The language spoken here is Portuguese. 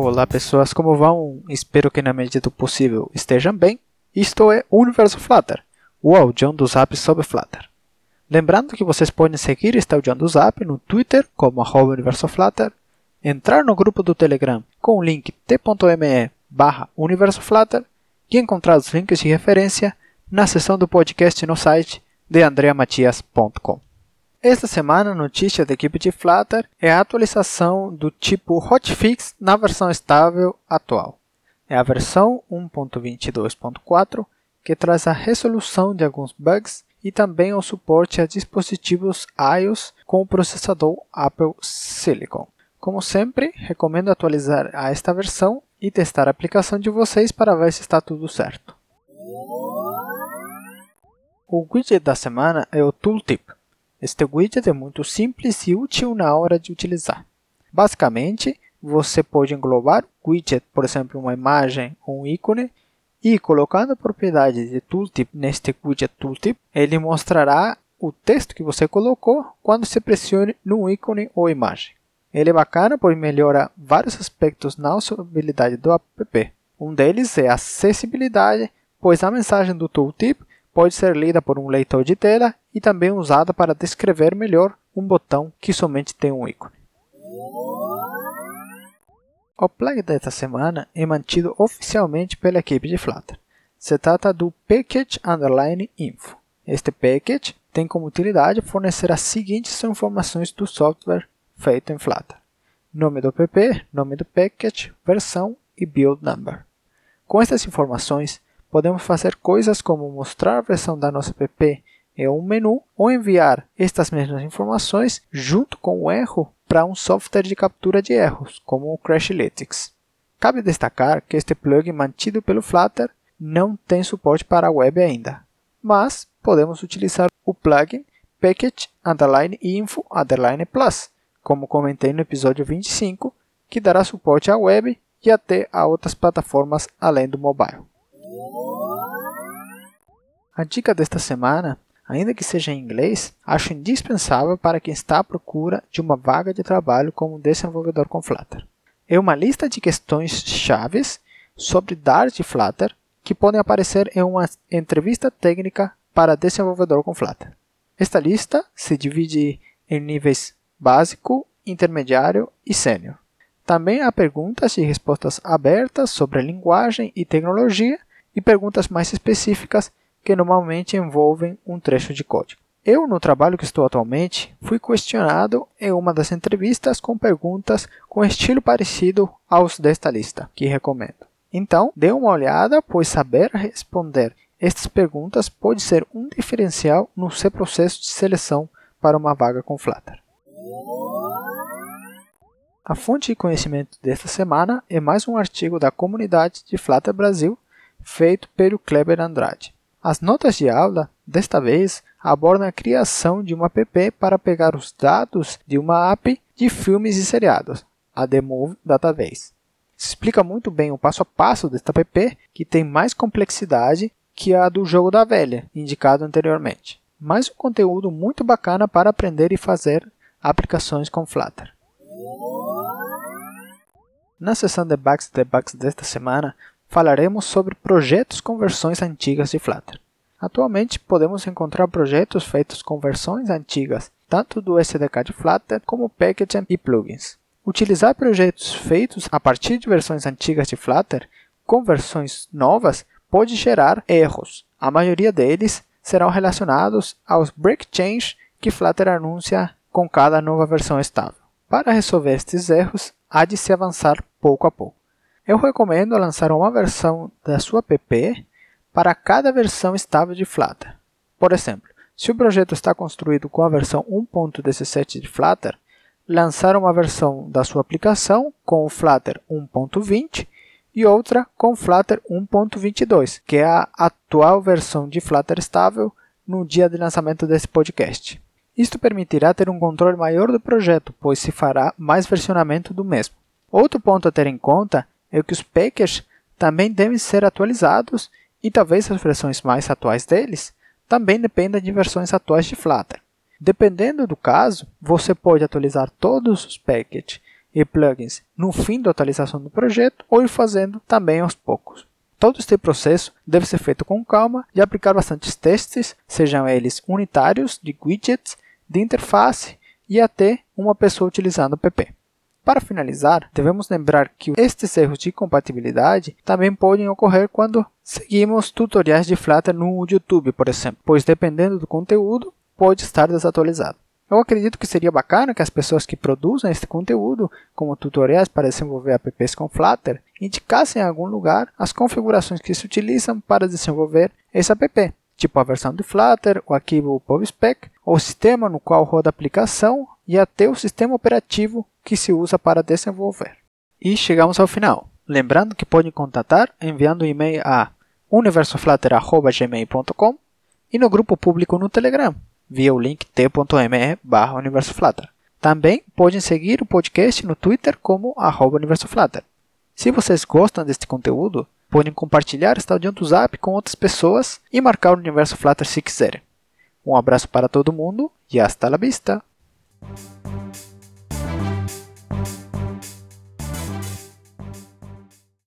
Olá pessoas, como vão? Espero que na medida do possível estejam bem. Isto é o Universo Flutter, o audião do Zap sobre Flutter. Lembrando que vocês podem seguir este audião do Zap no Twitter como arroba Universo Flutter, entrar no grupo do Telegram com o link t.me barra Universo Flutter e encontrar os links de referência na seção do podcast no site de andreamatias.com. Esta semana, a notícia da equipe de Flutter é a atualização do tipo hotfix na versão estável atual. É a versão 1.22.4 que traz a resolução de alguns bugs e também o suporte a dispositivos iOS com o processador Apple Silicon. Como sempre, recomendo atualizar a esta versão e testar a aplicação de vocês para ver se está tudo certo. O widget da semana é o Tooltip. Este widget é muito simples e útil na hora de utilizar. Basicamente, você pode englobar o widget, por exemplo, uma imagem ou um ícone, e colocando a propriedade de tooltip neste widget tooltip, ele mostrará o texto que você colocou quando se pressione no ícone ou imagem. Ele é bacana pois melhora vários aspectos na usabilidade do app. Um deles é a acessibilidade, pois a mensagem do tooltip pode ser lida por um leitor de tela e também usada para descrever melhor um botão que somente tem um ícone. O plugin desta semana é mantido oficialmente pela equipe de Flutter. Se trata do Package Underline Info. Este package tem como utilidade fornecer as seguintes informações do software feito em Flutter. Nome do app, nome do package, versão e build number. Com estas informações, podemos fazer coisas como mostrar a versão da nossa app em um menu ou enviar estas mesmas informações junto com o erro para um software de captura de erros, como o Crashlytics. Cabe destacar que este plugin mantido pelo Flutter não tem suporte para a web ainda, mas podemos utilizar o plugin package underline info underline plus, como comentei no episódio 25, que dará suporte à web e até a outras plataformas além do mobile. A dica desta semana, ainda que seja em inglês, acho indispensável para quem está à procura de uma vaga de trabalho como desenvolvedor com Flutter. É uma lista de questões chaves sobre Dart de Flutter que podem aparecer em uma entrevista técnica para desenvolvedor com Flutter. Esta lista se divide em níveis básico, intermediário e sênior. Também há perguntas e respostas abertas sobre linguagem e tecnologia e perguntas mais específicas que normalmente envolvem um trecho de código. Eu, no trabalho que estou atualmente, fui questionado em uma das entrevistas com perguntas com estilo parecido aos desta lista, que recomendo. Então, dê uma olhada, pois saber responder estas perguntas pode ser um diferencial no seu processo de seleção para uma vaga com Flutter. A fonte de conhecimento desta semana é mais um artigo da comunidade de Flutter Brasil, feito pelo Kleber Andrade. As notas de aula, desta vez, abordam a criação de uma app para pegar os dados de uma app de filmes e seriados, a The Move Database. Se explica muito bem o passo a passo desta app, que tem mais complexidade que a do jogo da velha, indicado anteriormente. Mas um conteúdo muito bacana para aprender e fazer aplicações com Flutter. Na sessão de Bugs Debugs desta semana, falaremos sobre projetos com versões antigas de Flutter. Atualmente, podemos encontrar projetos feitos com versões antigas, tanto do SDK de Flutter como Package e plugins. Utilizar projetos feitos a partir de versões antigas de Flutter com versões novas pode gerar erros. A maioria deles serão relacionados aos break change que Flutter anuncia com cada nova versão estável. Para resolver estes erros, há de se avançar pouco a pouco. Eu recomendo lançar uma versão da sua app para cada versão estável de Flutter. Por exemplo, se o projeto está construído com a versão 1.17 de Flutter, lançar uma versão da sua aplicação com o Flutter 1.20 e outra com Flutter 1.22, que é a atual versão de Flutter estável no dia de lançamento desse podcast. Isto permitirá ter um controle maior do projeto, pois se fará mais versionamento do mesmo. Outro ponto a ter em conta é que os packages também devem ser atualizados e talvez as versões mais atuais deles também dependam de versões atuais de Flutter. Dependendo do caso, você pode atualizar todos os packages e plugins no fim da atualização do projeto ou ir fazendo também aos poucos. Todo este processo deve ser feito com calma e aplicar bastantes testes, sejam eles unitários, de widgets, de interface e até uma pessoa utilizando o PP. Para finalizar, devemos lembrar que estes erros de compatibilidade também podem ocorrer quando seguimos tutoriais de Flutter no YouTube, por exemplo, pois dependendo do conteúdo, pode estar desatualizado. Eu acredito que seria bacana que as pessoas que produzem este conteúdo, como tutoriais para desenvolver apps com Flutter, indicassem em algum lugar as configurações que se utilizam para desenvolver esse app, tipo a versão de Flutter, o arquivo PubSpec, o sistema no qual roda a aplicação e até o sistema operativo que se usa para desenvolver. E chegamos ao final. Lembrando que podem contatar enviando um e-mail a universoflutter.gmail.com e no grupo público no Telegram, via o link t.me. Também podem seguir o podcast no Twitter como universoflutter. Se vocês gostam deste conteúdo, podem compartilhar este audio do Zap com outras pessoas e marcar o Universo Flutter se quiserem. Um abraço para todo mundo e hasta la vista! you